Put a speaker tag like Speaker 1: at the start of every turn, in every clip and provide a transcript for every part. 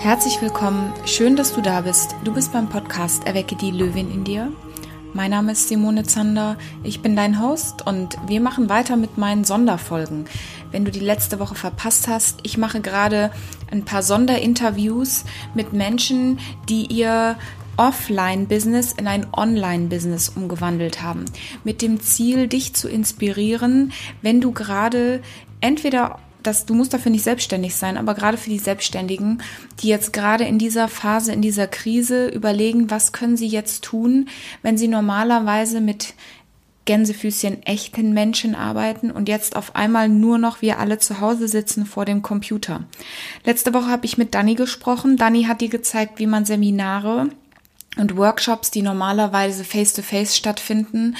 Speaker 1: Herzlich willkommen, schön, dass du da bist. Du bist beim Podcast Erwecke die Löwin in dir. Mein Name ist Simone Zander, ich bin dein Host und wir machen weiter mit meinen Sonderfolgen. Wenn du die letzte Woche verpasst hast, ich mache gerade ein paar Sonderinterviews mit Menschen, die ihr Offline-Business in ein Online-Business umgewandelt haben. Mit dem Ziel, dich zu inspirieren, wenn du gerade entweder dass du musst dafür nicht selbstständig sein, aber gerade für die Selbstständigen, die jetzt gerade in dieser Phase, in dieser Krise überlegen, was können sie jetzt tun, wenn sie normalerweise mit Gänsefüßchen echten Menschen arbeiten und jetzt auf einmal nur noch wir alle zu Hause sitzen vor dem Computer. Letzte Woche habe ich mit Dani gesprochen. Dani hat dir gezeigt, wie man Seminare und Workshops, die normalerweise face-to-face -face stattfinden,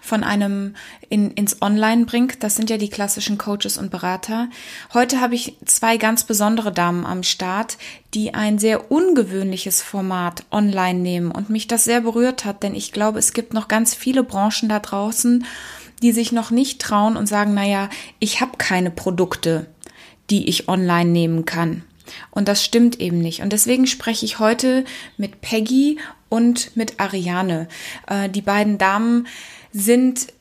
Speaker 1: von einem in, ins Online bringt. Das sind ja die klassischen Coaches und Berater. Heute habe ich zwei ganz besondere Damen am Start, die ein sehr ungewöhnliches Format online nehmen und mich das sehr berührt hat, denn ich glaube, es gibt noch ganz viele Branchen da draußen, die sich noch nicht trauen und sagen, naja, ich habe keine Produkte, die ich online nehmen kann. Und das stimmt eben nicht. Und deswegen spreche ich heute mit Peggy und mit Ariane. Äh, die beiden Damen sind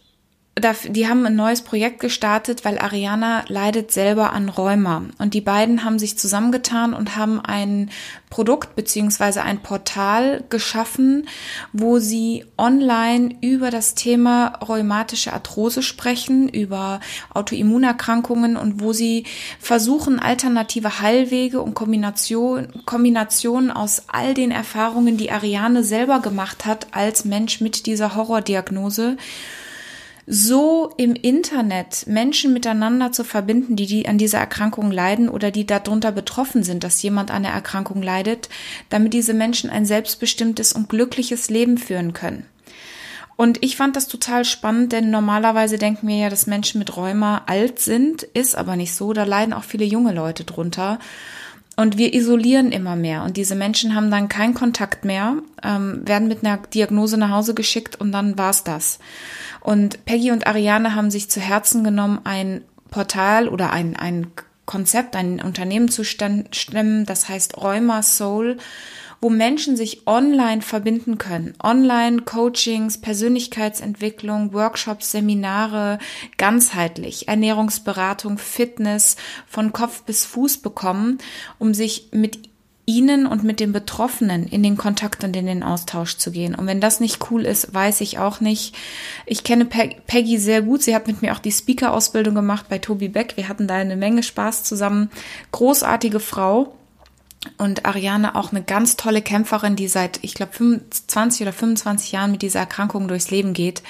Speaker 1: die haben ein neues Projekt gestartet, weil Ariana leidet selber an Rheuma. Und die beiden haben sich zusammengetan und haben ein Produkt beziehungsweise ein Portal geschaffen, wo sie online über das Thema rheumatische Arthrose sprechen, über Autoimmunerkrankungen und wo sie versuchen, alternative Heilwege und Kombination, Kombinationen aus all den Erfahrungen, die Ariane selber gemacht hat als Mensch mit dieser Horrordiagnose, so im Internet Menschen miteinander zu verbinden, die, die an dieser Erkrankung leiden oder die darunter betroffen sind, dass jemand an der Erkrankung leidet, damit diese Menschen ein selbstbestimmtes und glückliches Leben führen können. Und ich fand das total spannend, denn normalerweise denken wir ja, dass Menschen mit Rheuma alt sind, ist aber nicht so. Da leiden auch viele junge Leute drunter. Und wir isolieren immer mehr. Und diese Menschen haben dann keinen Kontakt mehr, ähm, werden mit einer Diagnose nach Hause geschickt und dann war's das. Und Peggy und Ariane haben sich zu Herzen genommen, ein Portal oder ein, ein Konzept, ein Unternehmen zu stemmen, das heißt Rheuma Soul, wo Menschen sich online verbinden können. Online Coachings, Persönlichkeitsentwicklung, Workshops, Seminare, ganzheitlich, Ernährungsberatung, Fitness von Kopf bis Fuß bekommen, um sich mit ihnen und mit den Betroffenen in den Kontakt und in den Austausch zu gehen. Und wenn das nicht cool ist, weiß ich auch nicht. Ich kenne Peggy sehr gut. Sie hat mit mir auch die Speaker-Ausbildung gemacht bei Tobi Beck. Wir hatten da eine Menge Spaß zusammen. Großartige Frau. Und Ariane auch eine ganz tolle Kämpferin, die seit, ich glaube, 25 oder 25 Jahren mit dieser Erkrankung durchs Leben geht.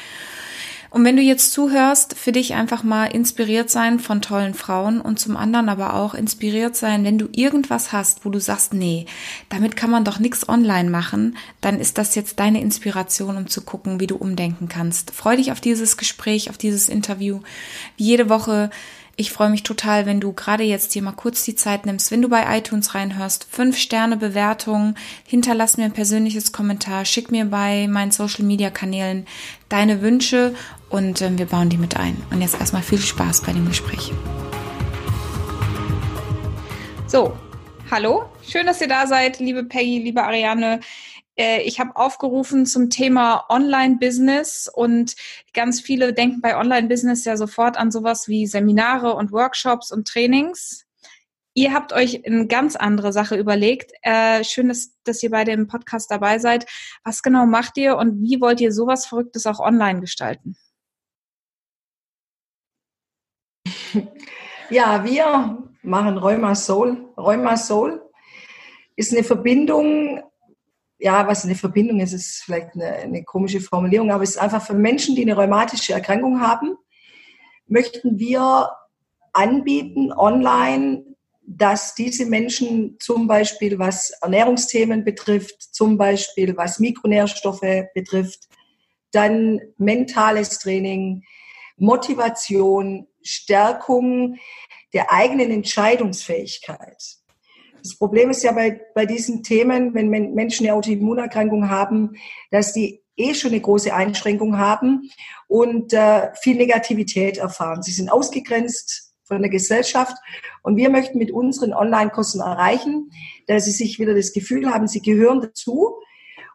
Speaker 1: Und wenn du jetzt zuhörst, für dich einfach mal inspiriert sein von tollen Frauen und zum anderen aber auch inspiriert sein, wenn du irgendwas hast, wo du sagst, nee, damit kann man doch nichts online machen, dann ist das jetzt deine Inspiration, um zu gucken, wie du umdenken kannst. Freu dich auf dieses Gespräch, auf dieses Interview. Wie jede Woche ich freue mich total, wenn du gerade jetzt dir mal kurz die Zeit nimmst, wenn du bei iTunes reinhörst, fünf Sterne Bewertung, hinterlass mir ein persönliches Kommentar, schick mir bei meinen Social Media Kanälen deine Wünsche und äh, wir bauen die mit ein. Und jetzt erstmal viel Spaß bei dem Gespräch. So, hallo, schön, dass ihr da seid, liebe Peggy, liebe Ariane. Äh, ich habe aufgerufen zum Thema Online-Business und ganz viele denken bei Online-Business ja sofort an sowas wie Seminare und Workshops und Trainings. Ihr habt euch eine ganz andere Sache überlegt. Äh, schön, dass, dass ihr beide im Podcast dabei seid. Was genau macht ihr und wie wollt ihr sowas Verrücktes auch online gestalten?
Speaker 2: Ja, wir machen Rheuma Soul. Rheuma Soul ist eine Verbindung ja, was eine Verbindung ist, ist vielleicht eine, eine komische Formulierung, aber es ist einfach für Menschen, die eine rheumatische Erkrankung haben, möchten wir anbieten online, dass diese Menschen zum Beispiel, was Ernährungsthemen betrifft, zum Beispiel was Mikronährstoffe betrifft, dann mentales Training, Motivation, Stärkung der eigenen Entscheidungsfähigkeit das Problem ist ja bei, bei diesen Themen, wenn Menschen eine Autoimmunerkrankung haben, dass die eh schon eine große Einschränkung haben und äh, viel Negativität erfahren. Sie sind ausgegrenzt von der Gesellschaft. Und wir möchten mit unseren Online-Kursen erreichen, dass sie sich wieder das Gefühl haben, sie gehören dazu.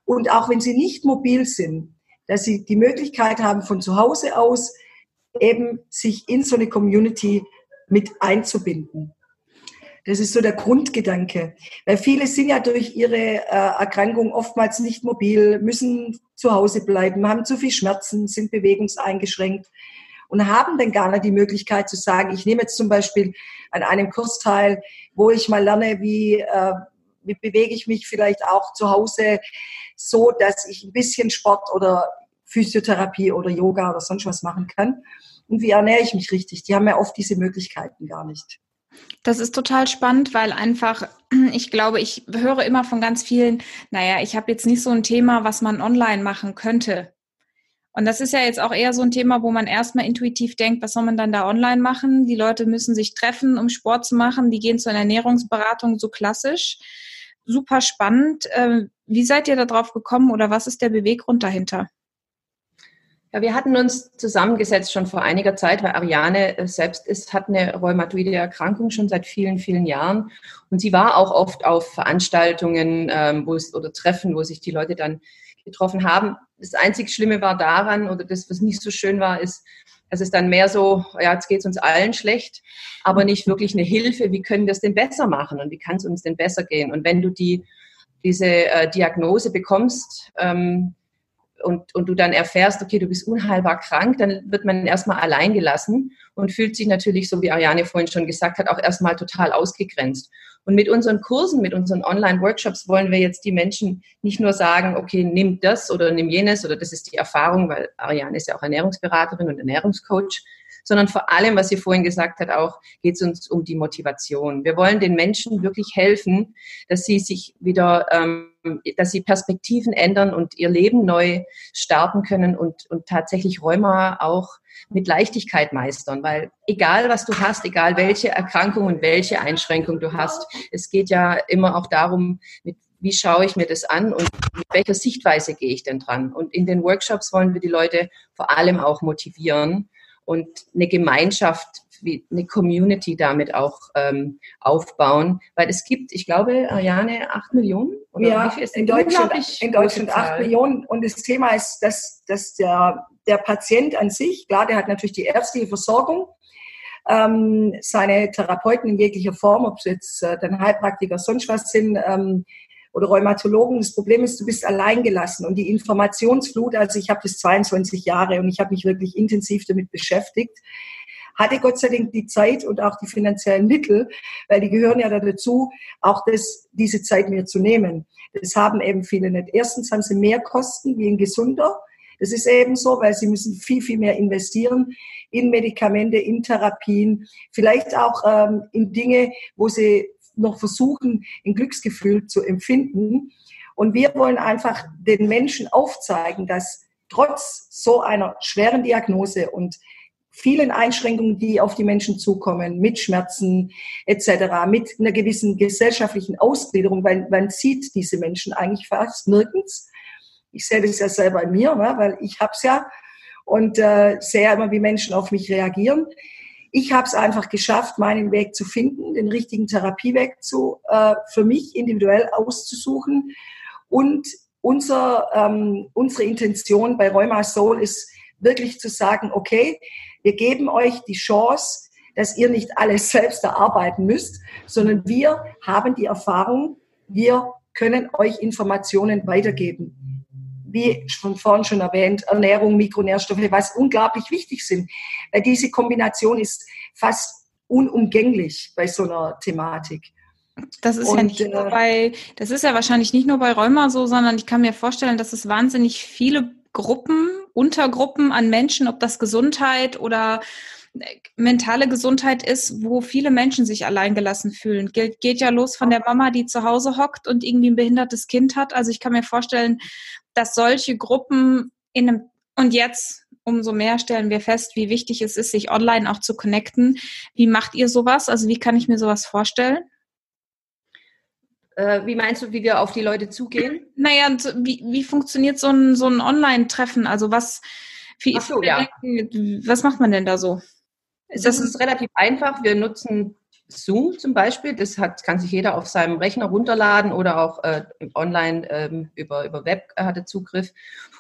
Speaker 2: Und auch wenn sie nicht mobil sind, dass sie die Möglichkeit haben, von zu Hause aus eben sich in so eine Community mit einzubinden. Das ist so der Grundgedanke. Weil viele sind ja durch ihre äh, Erkrankung oftmals nicht mobil, müssen zu Hause bleiben, haben zu viel Schmerzen, sind bewegungseingeschränkt und haben dann gar nicht die Möglichkeit zu sagen, ich nehme jetzt zum Beispiel an einem Kurs teil, wo ich mal lerne, wie, äh, wie bewege ich mich vielleicht auch zu Hause so, dass ich ein bisschen Sport oder Physiotherapie oder Yoga oder sonst was machen kann. Und wie ernähre ich mich richtig? Die haben ja oft diese Möglichkeiten gar nicht.
Speaker 3: Das ist total spannend, weil einfach, ich glaube, ich höre immer von ganz vielen, naja, ich habe jetzt nicht so ein Thema, was man online machen könnte. Und das ist ja jetzt auch eher so ein Thema, wo man erstmal intuitiv denkt, was soll man dann da online machen? Die Leute müssen sich treffen, um Sport zu machen. Die gehen zur Ernährungsberatung so klassisch. Super spannend. Ähm, wie seid ihr da drauf gekommen oder was ist der Beweggrund dahinter?
Speaker 4: Ja, wir hatten uns zusammengesetzt schon vor einiger Zeit, weil Ariane äh, selbst ist, hat eine rheumatoide Erkrankung schon seit vielen, vielen Jahren. Und sie war auch oft auf Veranstaltungen ähm, wo es, oder Treffen, wo sich die Leute dann getroffen haben. Das einzig Schlimme war daran, oder das, was nicht so schön war, ist, dass es dann mehr so, ja, jetzt geht es uns allen schlecht, aber nicht wirklich eine Hilfe, wie können wir es denn besser machen und wie kann es uns denn besser gehen? Und wenn du die, diese äh, Diagnose bekommst, ähm, und, und du dann erfährst, okay, du bist unheilbar krank, dann wird man erstmal allein gelassen und fühlt sich natürlich, so wie Ariane vorhin schon gesagt hat, auch erstmal total ausgegrenzt. Und mit unseren Kursen, mit unseren Online-Workshops wollen wir jetzt die Menschen nicht nur sagen, okay, nimm das oder nimm jenes oder das ist die Erfahrung, weil Ariane ist ja auch Ernährungsberaterin und Ernährungscoach, sondern vor allem, was sie vorhin gesagt hat, auch geht es uns um die Motivation. Wir wollen den Menschen wirklich helfen, dass sie sich wieder, ähm, dass sie Perspektiven ändern und ihr Leben neu starten können und, und tatsächlich Rheuma auch mit Leichtigkeit meistern, weil egal was du hast, egal welche Erkrankung und welche Einschränkung du hast, es geht ja immer auch darum, mit wie schaue ich mir das an und mit welcher Sichtweise gehe ich denn dran? Und in den Workshops wollen wir die Leute vor allem auch motivieren, und eine Gemeinschaft, wie eine Community damit auch ähm, aufbauen. Weil es gibt, ich glaube, Ariane, acht Millionen?
Speaker 2: Oder ja, in Deutschland, in Deutschland acht Millionen. Und das Thema ist, dass, dass der, der Patient an sich, klar, der hat natürlich die ärztliche Versorgung, ähm, seine Therapeuten in jeglicher Form, ob es jetzt äh, dann Heilpraktiker sonst was sind, ähm, oder Rheumatologen. Das Problem ist, du bist alleingelassen und die Informationsflut, also ich habe das 22 Jahre und ich habe mich wirklich intensiv damit beschäftigt, hatte Gott sei Dank die Zeit und auch die finanziellen Mittel, weil die gehören ja dazu, auch das, diese Zeit mir zu nehmen. Das haben eben viele nicht. Erstens haben sie mehr Kosten wie ein Gesunder. Das ist eben so, weil sie müssen viel, viel mehr investieren in Medikamente, in Therapien, vielleicht auch ähm, in Dinge, wo sie noch versuchen, ein Glücksgefühl zu empfinden. Und wir wollen einfach den Menschen aufzeigen, dass trotz so einer schweren Diagnose und vielen Einschränkungen, die auf die Menschen zukommen, mit Schmerzen etc., mit einer gewissen gesellschaftlichen Ausgliederung, weil man sieht diese Menschen eigentlich fast nirgends. Ich sehe das ja selber bei mir, ne, weil ich habe es ja und äh, sehe immer, wie Menschen auf mich reagieren. Ich habe es einfach geschafft, meinen Weg zu finden, den richtigen Therapieweg zu, äh, für mich individuell auszusuchen. Und unser, ähm, unsere Intention bei Rheuma Soul ist wirklich zu sagen, okay, wir geben euch die Chance, dass ihr nicht alles selbst erarbeiten müsst, sondern wir haben die Erfahrung, wir können euch Informationen weitergeben wie von vorhin schon erwähnt, Ernährung, Mikronährstoffe, was unglaublich wichtig sind. Weil diese Kombination ist fast unumgänglich bei so einer Thematik.
Speaker 3: Das ist und, ja nicht nur äh, bei, das ist ja wahrscheinlich nicht nur bei Rheuma so, sondern ich kann mir vorstellen, dass es wahnsinnig viele Gruppen, Untergruppen an Menschen, ob das Gesundheit oder äh, mentale Gesundheit ist, wo viele Menschen sich alleingelassen fühlen. Geht, geht ja los von der Mama, die zu Hause hockt und irgendwie ein behindertes Kind hat. Also ich kann mir vorstellen, dass solche Gruppen in einem, und jetzt umso mehr stellen wir fest, wie wichtig es ist, sich online auch zu connecten. Wie macht ihr sowas? Also wie kann ich mir sowas vorstellen?
Speaker 4: Äh, wie meinst du, wie wir auf die Leute zugehen?
Speaker 3: Naja, wie, wie funktioniert so ein, so ein Online-Treffen? Also was, wie, so, ja. was macht man denn da so?
Speaker 4: Das ist relativ einfach. Wir nutzen Zoom zum Beispiel, das hat, kann sich jeder auf seinem Rechner runterladen oder auch äh, online ähm, über, über Web äh, hatte Zugriff.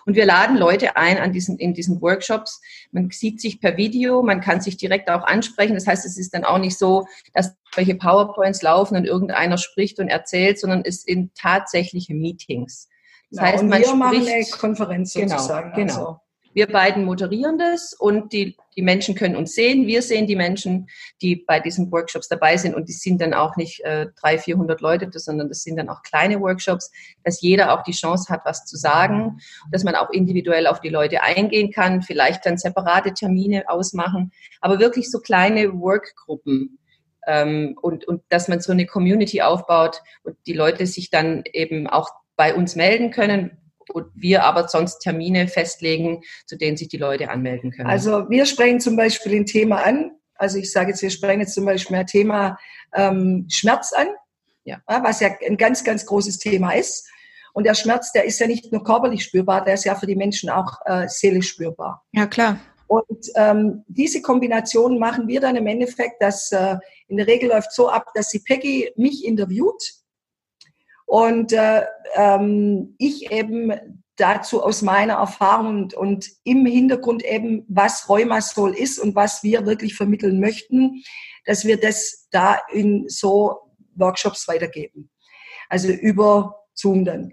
Speaker 4: Und wir laden Leute ein an diesen, in diesen Workshops. Man sieht sich per Video, man kann sich direkt auch ansprechen. Das heißt, es ist dann auch nicht so, dass welche PowerPoints laufen und irgendeiner spricht und erzählt, sondern es sind tatsächliche Meetings.
Speaker 2: Das ja, heißt, und man wir spricht, machen eine Konferenz
Speaker 4: genau, sozusagen. Genau, genau. Also. Wir beiden moderieren das und die, die Menschen können uns sehen. Wir sehen die Menschen, die bei diesen Workshops dabei sind und die sind dann auch nicht äh, 300, 400 Leute, sondern das sind dann auch kleine Workshops, dass jeder auch die Chance hat, was zu sagen, dass man auch individuell auf die Leute eingehen kann, vielleicht dann separate Termine ausmachen, aber wirklich so kleine Workgruppen. Ähm, und, und dass man so eine Community aufbaut und die Leute sich dann eben auch bei uns melden können, und wir aber sonst Termine festlegen, zu denen sich die Leute anmelden können.
Speaker 2: Also wir sprechen zum Beispiel ein Thema an. Also ich sage jetzt, wir sprechen jetzt zum Beispiel ein Thema ähm, Schmerz an, ja. was ja ein ganz, ganz großes Thema ist. Und der Schmerz, der ist ja nicht nur körperlich spürbar, der ist ja für die Menschen auch äh, seelisch spürbar.
Speaker 1: Ja, klar.
Speaker 2: Und ähm, diese Kombination machen wir dann im Endeffekt, dass äh, in der Regel läuft so ab, dass die Peggy mich interviewt und äh, ähm, ich eben dazu aus meiner Erfahrung und, und im Hintergrund eben, was Rheumasol ist und was wir wirklich vermitteln möchten, dass wir das da in so Workshops weitergeben. Also über Zoom dann.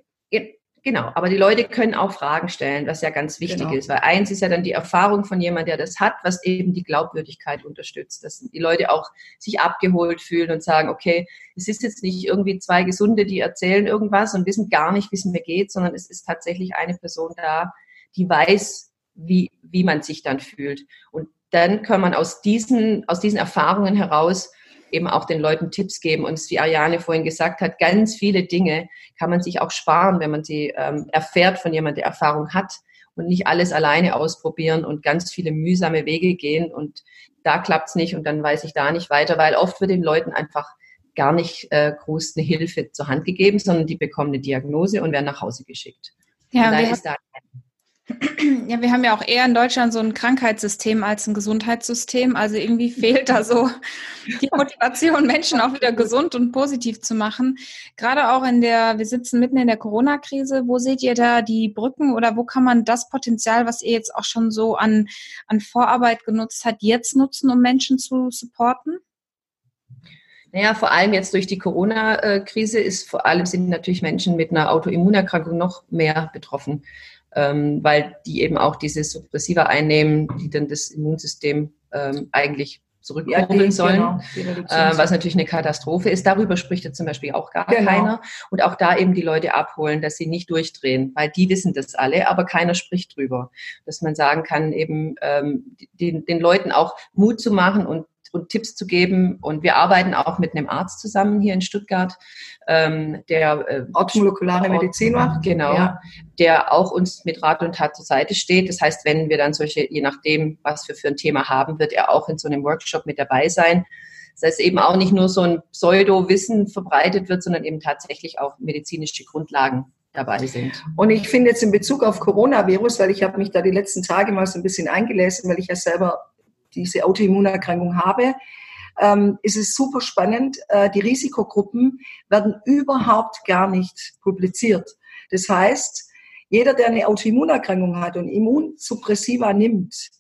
Speaker 4: Genau, aber die Leute können auch Fragen stellen, was ja ganz wichtig genau. ist, weil eins ist ja dann die Erfahrung von jemand, der das hat, was eben die Glaubwürdigkeit unterstützt, dass die Leute auch sich abgeholt fühlen und sagen, okay, es ist jetzt nicht irgendwie zwei Gesunde, die erzählen irgendwas und wissen gar nicht, wie es mir geht, sondern es ist tatsächlich eine Person da, die weiß, wie, wie man sich dann fühlt. Und dann kann man aus diesen, aus diesen Erfahrungen heraus eben auch den Leuten Tipps geben. Und wie Ariane vorhin gesagt hat, ganz viele Dinge kann man sich auch sparen, wenn man sie ähm, erfährt von jemandem, der Erfahrung hat und nicht alles alleine ausprobieren und ganz viele mühsame Wege gehen und da klappt's nicht und dann weiß ich da nicht weiter, weil oft wird den Leuten einfach gar nicht äh, groß eine Hilfe zur Hand gegeben, sondern die bekommen eine Diagnose und werden nach Hause geschickt.
Speaker 1: Ja, und da ist da ja, wir haben ja auch eher in Deutschland so ein Krankheitssystem als ein Gesundheitssystem. Also irgendwie fehlt da so die Motivation, Menschen auch wieder gesund und positiv zu machen. Gerade auch in der, wir sitzen mitten in der Corona-Krise. Wo seht ihr da die Brücken oder wo kann man das Potenzial, was ihr jetzt auch schon so an, an Vorarbeit genutzt habt, jetzt nutzen, um Menschen zu supporten?
Speaker 4: Naja, vor allem jetzt durch die Corona-Krise ist vor allem sind natürlich Menschen mit einer Autoimmunerkrankung noch mehr betroffen ähm, weil die eben auch diese Suppressiva einnehmen, die dann das Immunsystem ähm, eigentlich zurückkurbeln ja, sollen, genau, äh, was natürlich eine Katastrophe ist. Darüber spricht ja zum Beispiel auch gar genau. keiner. Und auch da eben die Leute abholen, dass sie nicht durchdrehen, weil die wissen das alle, aber keiner spricht drüber. Dass man sagen kann, eben ähm, den, den Leuten auch Mut zu machen und und Tipps zu geben. Und wir arbeiten auch mit einem Arzt zusammen hier in Stuttgart, ähm, der
Speaker 2: äh, orthomolekulare Medizin macht.
Speaker 4: Genau, ja. der auch uns mit Rat und Tat zur Seite steht. Das heißt, wenn wir dann solche, je nachdem, was wir für ein Thema haben, wird er auch in so einem Workshop mit dabei sein. Das heißt eben auch nicht nur so ein Pseudo-Wissen verbreitet wird, sondern eben tatsächlich auch medizinische Grundlagen dabei sind.
Speaker 2: Und ich finde jetzt in Bezug auf Coronavirus, weil ich habe mich da die letzten Tage mal so ein bisschen eingelesen, weil ich ja selber diese Autoimmunerkrankung habe, ähm, ist es super spannend. Äh, die Risikogruppen werden überhaupt gar nicht publiziert. Das heißt, jeder, der eine Autoimmunerkrankung hat und Immunsuppressiva nimmt,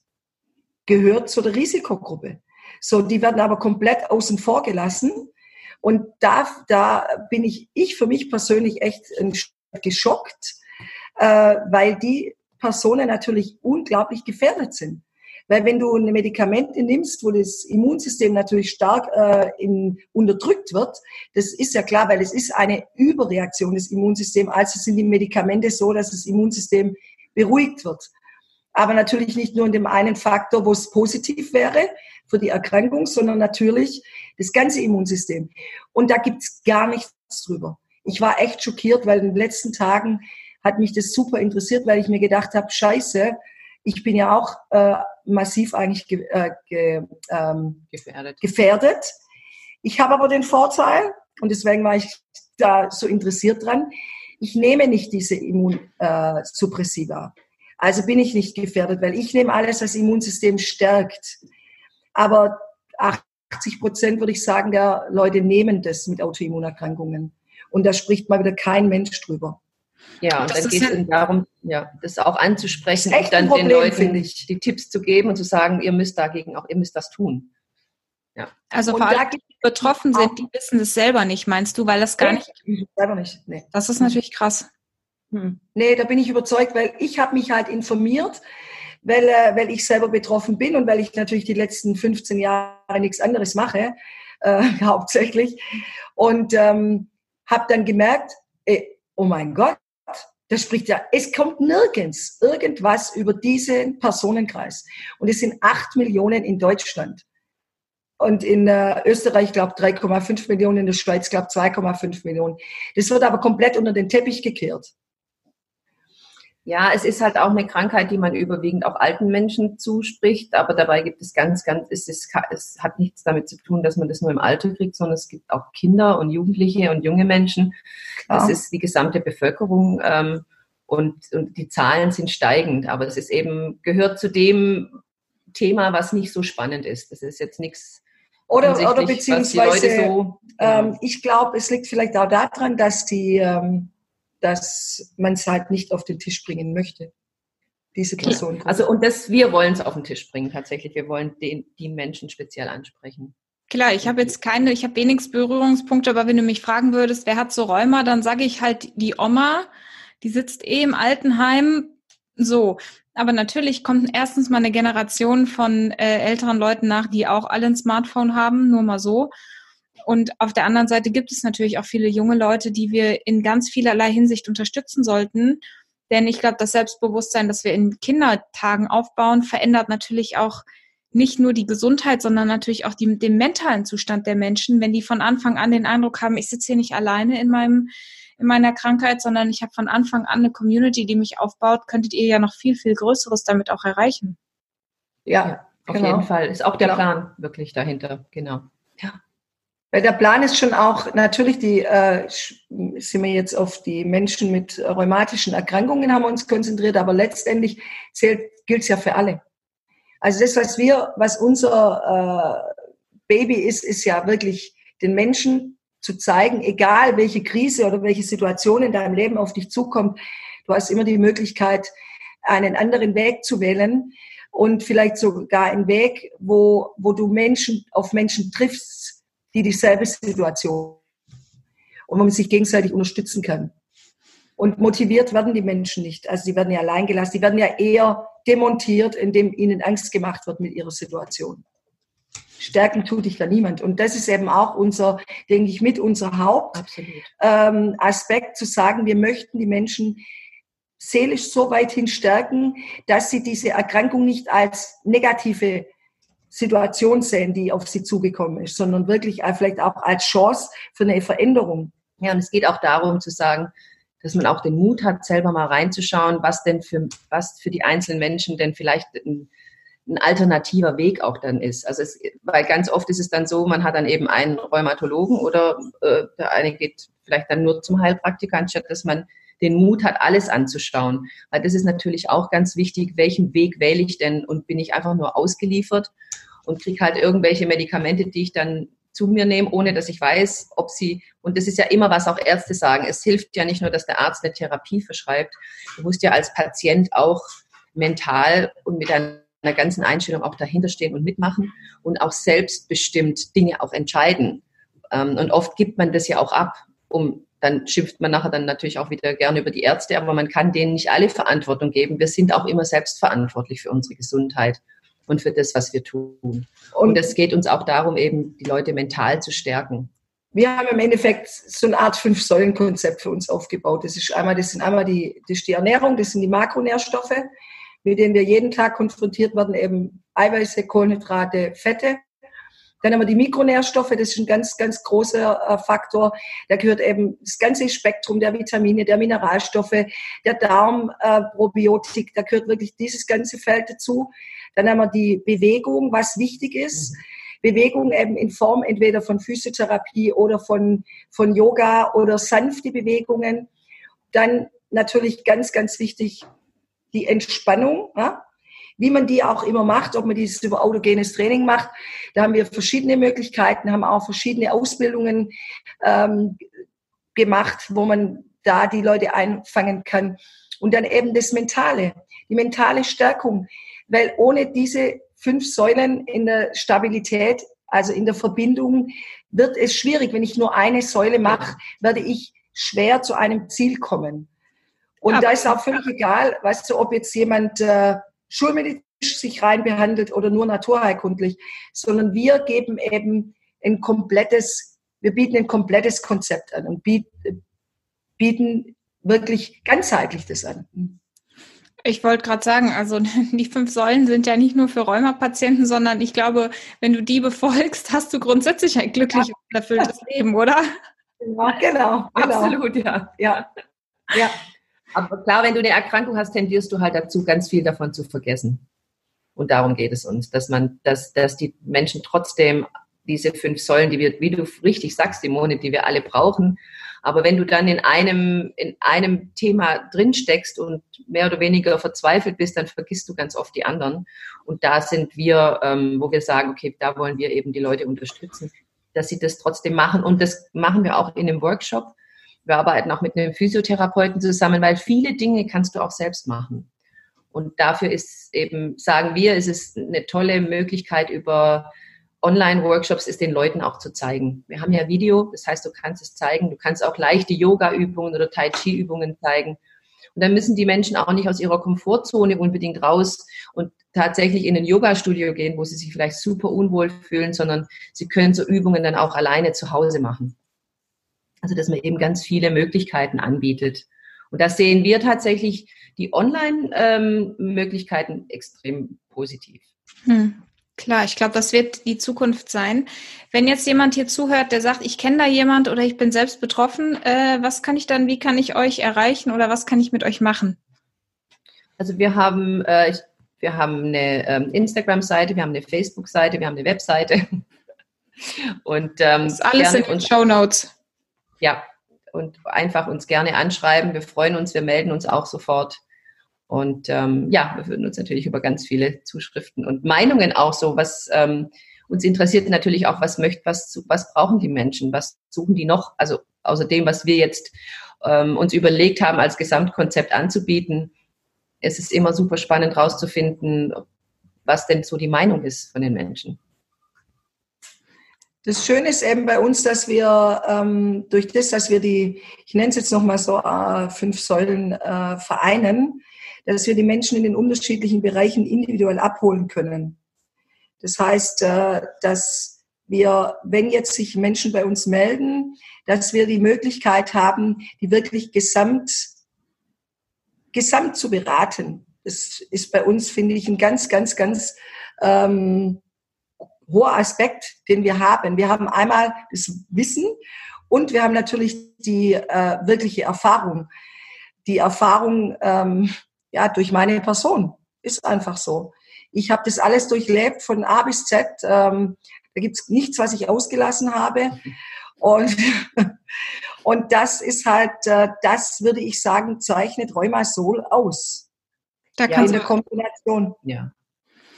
Speaker 2: gehört zu der Risikogruppe. So, die werden aber komplett außen vor gelassen. Und da, da bin ich, ich für mich persönlich echt geschockt, äh, weil die Personen natürlich unglaublich gefährdet sind. Weil wenn du eine Medikamente nimmst, wo das Immunsystem natürlich stark äh, in, unterdrückt wird, das ist ja klar, weil es ist eine Überreaktion des Immunsystems. Also sind die Medikamente so, dass das Immunsystem beruhigt wird. Aber natürlich nicht nur in dem einen Faktor, wo es positiv wäre für die Erkrankung, sondern natürlich das ganze Immunsystem. Und da gibt's gar nichts drüber. Ich war echt schockiert, weil in den letzten Tagen hat mich das super interessiert, weil ich mir gedacht habe, scheiße, ich bin ja auch äh, massiv eigentlich ge, äh, ge, ähm, gefährdet. gefährdet. Ich habe aber den Vorteil, und deswegen war ich da so interessiert dran, ich nehme nicht diese Immunsuppressiva. also bin ich nicht gefährdet, weil ich nehme alles, was Immunsystem stärkt. aber 80 Prozent würde ich sagen, der Leute nehmen das mit Autoimmunerkrankungen. Und da spricht mal wieder kein Mensch drüber.
Speaker 4: Ja, und dann geht es ja darum, ja, das auch anzusprechen und dann Problem, den Leuten die Tipps zu geben und zu sagen, ihr müsst dagegen auch, ihr müsst das tun.
Speaker 1: Ja. Also vor allem, die betroffen sind, die wissen es selber nicht, meinst du, weil das gar nicht.
Speaker 2: Selber nicht. Nee.
Speaker 1: Das ist natürlich krass.
Speaker 2: Hm. Nee, da bin ich überzeugt, weil ich habe mich halt informiert, weil, äh, weil ich selber betroffen bin und weil ich natürlich die letzten 15 Jahre nichts anderes mache, äh, hauptsächlich. Und ähm, habe dann gemerkt, äh, oh mein Gott, das spricht ja, es kommt nirgends irgendwas über diesen Personenkreis. Und es sind acht Millionen in Deutschland. Und in äh, Österreich, glaube 3,5 Millionen, in der Schweiz, glaube 2,5 Millionen. Das wird aber komplett unter den Teppich gekehrt.
Speaker 4: Ja, es ist halt auch eine Krankheit, die man überwiegend auch alten Menschen zuspricht, aber dabei gibt es ganz, ganz, es, ist, es hat nichts damit zu tun, dass man das nur im Alter kriegt, sondern es gibt auch Kinder und Jugendliche und junge Menschen. Klar. Das ist die gesamte Bevölkerung ähm, und, und die Zahlen sind steigend, aber es ist eben, gehört zu dem Thema, was nicht so spannend ist. Das ist jetzt nichts.
Speaker 2: Oder, oder beziehungsweise, so, ähm, ich glaube, es liegt vielleicht auch daran, dass die, ähm, dass man es halt nicht auf den Tisch bringen möchte. Diese Person.
Speaker 4: Also und das, wir wollen es auf den Tisch bringen tatsächlich. Wir wollen den, die Menschen speziell ansprechen.
Speaker 1: Klar, ich habe jetzt keine, ich habe wenigstens Berührungspunkte, aber wenn du mich fragen würdest, wer hat so Rheuma, dann sage ich halt die Oma, die sitzt eh im Altenheim. So, aber natürlich kommt erstens mal eine Generation von äh, älteren Leuten nach, die auch alle ein Smartphone haben, nur mal so. Und auf der anderen Seite gibt es natürlich auch viele junge Leute, die wir in ganz vielerlei Hinsicht unterstützen sollten. Denn ich glaube, das Selbstbewusstsein, das wir in Kindertagen aufbauen, verändert natürlich auch nicht nur die Gesundheit, sondern natürlich auch die, den mentalen Zustand der Menschen, wenn die von Anfang an den Eindruck haben, ich sitze hier nicht alleine in meinem in meiner Krankheit, sondern ich habe von Anfang an eine Community, die mich aufbaut, könntet ihr ja noch viel, viel Größeres damit auch erreichen.
Speaker 4: Ja, ja auf genau. jeden Fall. Ist auch der genau. Plan wirklich dahinter, genau. Ja.
Speaker 2: Weil der Plan ist schon auch, natürlich die, äh, sind wir jetzt auf die Menschen mit rheumatischen Erkrankungen haben wir uns konzentriert, aber letztendlich gilt es ja für alle. Also das, was wir, was unser äh, Baby ist, ist ja wirklich den Menschen zu zeigen, egal welche Krise oder welche Situation in deinem Leben auf dich zukommt, du hast immer die Möglichkeit, einen anderen Weg zu wählen und vielleicht sogar einen Weg, wo, wo du Menschen auf Menschen triffst, die dieselbe Situation und wo man sich gegenseitig unterstützen kann. Und motiviert werden die Menschen nicht. Also die werden ja allein gelassen. Die werden ja eher demontiert, indem ihnen Angst gemacht wird mit ihrer Situation. Stärken tut dich da niemand. Und das ist eben auch unser, denke ich, mit unser Hauptaspekt, ähm, zu sagen, wir möchten die Menschen seelisch so weit hin stärken, dass sie diese Erkrankung nicht als negative Situation sehen, die auf sie zugekommen ist, sondern wirklich vielleicht auch als Chance für eine Veränderung.
Speaker 4: Ja, und es geht auch darum zu sagen, dass man auch den Mut hat, selber mal reinzuschauen, was denn für, was für die einzelnen Menschen denn vielleicht ein, ein alternativer Weg auch dann ist. Also es, weil ganz oft ist es dann so, man hat dann eben einen Rheumatologen oder äh, der eine geht vielleicht dann nur zum Heilpraktiker, anstatt dass man den Mut hat, alles anzuschauen. Weil das ist natürlich auch ganz wichtig, welchen Weg wähle ich denn und bin ich einfach nur ausgeliefert und kriege halt irgendwelche Medikamente, die ich dann zu mir nehme, ohne dass ich weiß, ob sie, und das ist ja immer, was auch Ärzte sagen, es hilft ja nicht nur, dass der Arzt eine Therapie verschreibt, du musst ja als Patient auch mental und mit einer ganzen Einstellung auch dahinter stehen und mitmachen und auch selbstbestimmt Dinge auch entscheiden. Ähm, und oft gibt man das ja auch ab, um dann schimpft man nachher dann natürlich auch wieder gerne über die Ärzte, aber man kann denen nicht alle Verantwortung geben. Wir sind auch immer selbst verantwortlich für unsere Gesundheit und für das, was wir tun. Und es geht uns auch darum, eben die Leute mental zu stärken.
Speaker 2: Wir haben im Endeffekt so eine Art Fünf-Säulen-Konzept für uns aufgebaut. Das ist einmal, das sind einmal die, das ist die Ernährung, das sind die Makronährstoffe, mit denen wir jeden Tag konfrontiert werden, eben Eiweiße, Kohlenhydrate, Fette. Dann haben wir die Mikronährstoffe, das ist ein ganz, ganz großer äh, Faktor. Da gehört eben das ganze Spektrum der Vitamine, der Mineralstoffe, der Darmprobiotik, äh, da gehört wirklich dieses ganze Feld dazu. Dann haben wir die Bewegung, was wichtig ist. Bewegung eben in Form entweder von Physiotherapie oder von, von Yoga oder sanfte Bewegungen. Dann natürlich ganz, ganz wichtig die Entspannung. Ja? Wie man die auch immer macht, ob man dieses über autogenes Training macht. Da haben wir verschiedene Möglichkeiten, haben auch verschiedene Ausbildungen ähm, gemacht, wo man da die Leute einfangen kann. Und dann eben das Mentale, die mentale Stärkung, weil ohne diese fünf Säulen in der Stabilität, also in der Verbindung, wird es schwierig. Wenn ich nur eine Säule mache, werde ich schwer zu einem Ziel kommen. Und da ist auch völlig egal, weißt du, ob jetzt jemand äh, schulmedizinisch sich rein behandelt oder nur naturheilkundlich, sondern wir geben eben ein komplettes, wir bieten ein komplettes Konzept an und bieten, wirklich ganzheitlich das an.
Speaker 3: Ich wollte gerade sagen, also die fünf Säulen sind ja nicht nur für Rheumapatienten, sondern ich glaube, wenn du die befolgst, hast du grundsätzlich ein glückliches ja. und erfülltes Leben, oder?
Speaker 2: Ja, genau,
Speaker 4: genau. Absolut, ja. ja. ja. Aber klar, wenn du eine Erkrankung hast, tendierst du halt dazu, ganz viel davon zu vergessen. Und darum geht es uns, dass man, dass, dass die Menschen trotzdem diese fünf Säulen, die wir, wie du richtig sagst, Simone, die wir alle brauchen. Aber wenn du dann in einem, in einem Thema drinsteckst und mehr oder weniger verzweifelt bist, dann vergisst du ganz oft die anderen. Und da sind wir, ähm, wo wir sagen, okay, da wollen wir eben die Leute unterstützen, dass sie das trotzdem machen. Und das machen wir auch in einem Workshop. Wir arbeiten auch mit einem Physiotherapeuten zusammen, weil viele Dinge kannst du auch selbst machen. Und dafür ist eben, sagen wir, es ist eine tolle Möglichkeit über Online-Workshops ist den Leuten auch zu zeigen. Wir haben ja Video, das heißt, du kannst es zeigen. Du kannst auch leichte Yoga-Übungen oder Tai Chi-Übungen zeigen. Und dann müssen die Menschen auch nicht aus ihrer Komfortzone unbedingt raus und tatsächlich in ein Yoga-Studio gehen, wo sie sich vielleicht super unwohl fühlen, sondern sie können so Übungen dann auch alleine zu Hause machen. Also, dass man eben ganz viele Möglichkeiten anbietet. Und da sehen wir tatsächlich die Online-Möglichkeiten ähm, extrem positiv. Hm.
Speaker 3: Klar, ich glaube, das wird die Zukunft sein. Wenn jetzt jemand hier zuhört, der sagt, ich kenne da jemand oder ich bin selbst betroffen, äh, was kann ich dann, wie kann ich euch erreichen oder was kann ich mit euch machen?
Speaker 4: Also wir haben, äh, wir haben eine ähm, Instagram-Seite, wir haben eine Facebook-Seite, wir haben eine Webseite.
Speaker 3: Und ähm, das ist alles in den Show Notes.
Speaker 4: Ja, und einfach uns gerne anschreiben. Wir freuen uns, wir melden uns auch sofort. Und ähm, ja, wir würden uns natürlich über ganz viele Zuschriften und Meinungen auch so, was ähm, uns interessiert natürlich auch, was möchte, was, was brauchen die Menschen, was suchen die noch, also außer dem, was wir jetzt ähm, uns überlegt haben, als Gesamtkonzept anzubieten. Es ist immer super spannend rauszufinden, was denn so die Meinung ist von den Menschen.
Speaker 2: Das Schöne ist eben bei uns, dass wir ähm, durch das, dass wir die, ich nenne es jetzt nochmal so, äh, fünf Säulen äh, vereinen, dass wir die Menschen in den unterschiedlichen Bereichen individuell abholen können. Das heißt, äh, dass wir, wenn jetzt sich Menschen bei uns melden, dass wir die Möglichkeit haben, die wirklich gesamt, gesamt zu beraten. Das ist bei uns, finde ich, ein ganz, ganz, ganz ähm, hoher Aspekt, den wir haben. Wir haben einmal das Wissen und wir haben natürlich die äh, wirkliche Erfahrung. Die Erfahrung, ähm, ja, durch meine Person. Ist einfach so. Ich habe das alles durchlebt von A bis Z. Ähm, da gibt's nichts, was ich ausgelassen habe. Und, und das ist halt, äh, das würde ich sagen, zeichnet Rheumasol aus.
Speaker 4: Da ja, in der Kombination. Ja.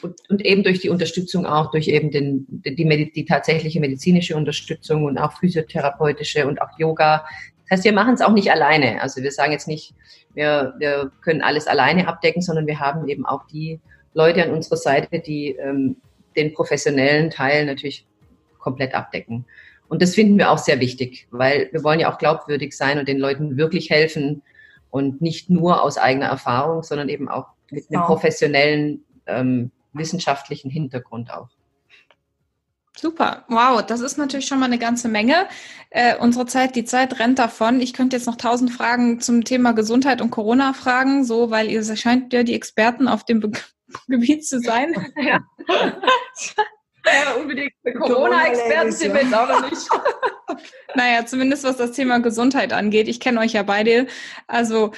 Speaker 4: Und, und, eben durch die Unterstützung auch, durch eben den, die, die, die tatsächliche medizinische Unterstützung und auch physiotherapeutische und auch Yoga, das heißt, wir machen es auch nicht alleine. Also wir sagen jetzt nicht, wir, wir können alles alleine abdecken, sondern wir haben eben auch die Leute an unserer Seite, die ähm, den professionellen Teil natürlich komplett abdecken. Und das finden wir auch sehr wichtig, weil wir wollen ja auch glaubwürdig sein und den Leuten wirklich helfen und nicht nur aus eigener Erfahrung, sondern eben auch mit einem professionellen ähm, wissenschaftlichen Hintergrund auch.
Speaker 3: Super, wow, das ist natürlich schon mal eine ganze Menge. Äh, unsere Zeit, die Zeit rennt davon. Ich könnte jetzt noch tausend Fragen zum Thema Gesundheit und Corona fragen, so, weil ihr scheint ja die Experten auf dem Be Gebiet zu sein. Ja.
Speaker 4: ja, unbedingt. Corona-Experten sind wir jetzt auch noch nicht.
Speaker 3: naja, zumindest was das Thema Gesundheit angeht. Ich kenne euch ja beide. Also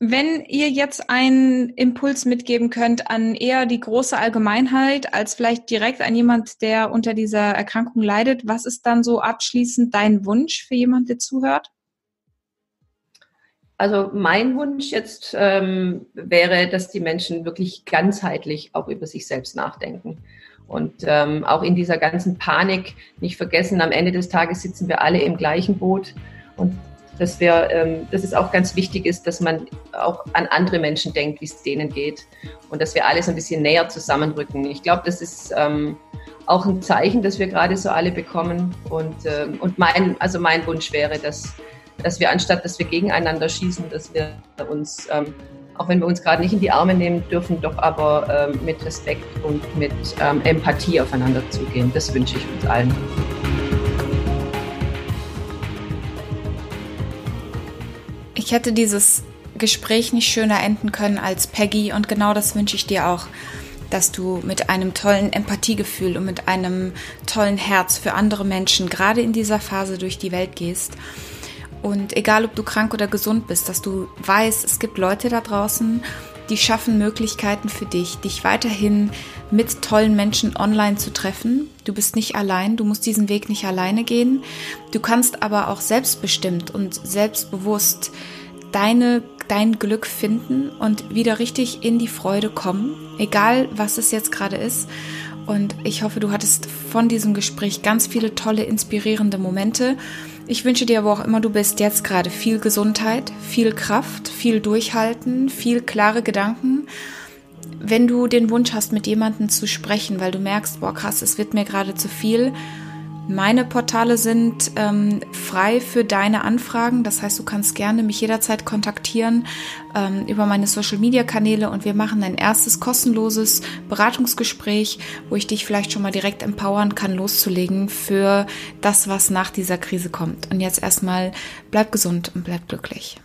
Speaker 3: wenn ihr jetzt einen Impuls mitgeben könnt an eher die große Allgemeinheit als vielleicht direkt an jemand, der unter dieser Erkrankung leidet, was ist dann so abschließend dein Wunsch für jemand, der zuhört?
Speaker 4: Also mein Wunsch jetzt ähm, wäre, dass die Menschen wirklich ganzheitlich auch über sich selbst nachdenken. Und ähm, auch in dieser ganzen Panik nicht vergessen, am Ende des Tages sitzen wir alle im gleichen Boot. Und dass wir, ähm, dass es auch ganz wichtig ist, dass man auch an andere Menschen denkt, wie es denen geht. Und dass wir alle so ein bisschen näher zusammenrücken. Ich glaube, das ist ähm, auch ein Zeichen, das wir gerade so alle bekommen. Und, ähm, und mein, also mein Wunsch wäre, dass dass wir anstatt, dass wir gegeneinander schießen, dass wir uns, ähm, auch wenn wir uns gerade nicht in die Arme nehmen dürfen, doch aber ähm, mit Respekt und mit ähm, Empathie aufeinander zugehen. Das wünsche ich uns allen.
Speaker 1: Ich hätte dieses Gespräch nicht schöner enden können als Peggy und genau das wünsche ich dir auch, dass du mit einem tollen Empathiegefühl und mit einem tollen Herz für andere Menschen gerade in dieser Phase durch die Welt gehst und egal, ob du krank oder gesund bist, dass du weißt, es gibt Leute da draußen, die schaffen Möglichkeiten für dich, dich weiterhin mit tollen Menschen online zu treffen. Du bist nicht allein, du musst diesen Weg nicht alleine gehen. Du kannst aber auch selbstbestimmt und selbstbewusst deine, dein Glück finden und wieder richtig in die Freude kommen, egal was es jetzt gerade ist. Und ich hoffe, du hattest von diesem Gespräch ganz viele tolle, inspirierende Momente. Ich wünsche dir, wo auch immer du bist, jetzt gerade viel Gesundheit, viel Kraft, viel Durchhalten, viel klare Gedanken. Wenn du den Wunsch hast, mit jemandem zu sprechen, weil du merkst, boah krass, es wird mir gerade zu viel, meine Portale sind ähm, frei für deine Anfragen. Das heißt, du kannst gerne mich jederzeit kontaktieren ähm, über meine Social-Media-Kanäle und wir machen ein erstes kostenloses Beratungsgespräch, wo ich dich vielleicht schon mal direkt empowern kann, loszulegen für das, was nach dieser Krise kommt. Und jetzt erstmal bleib gesund und bleib glücklich.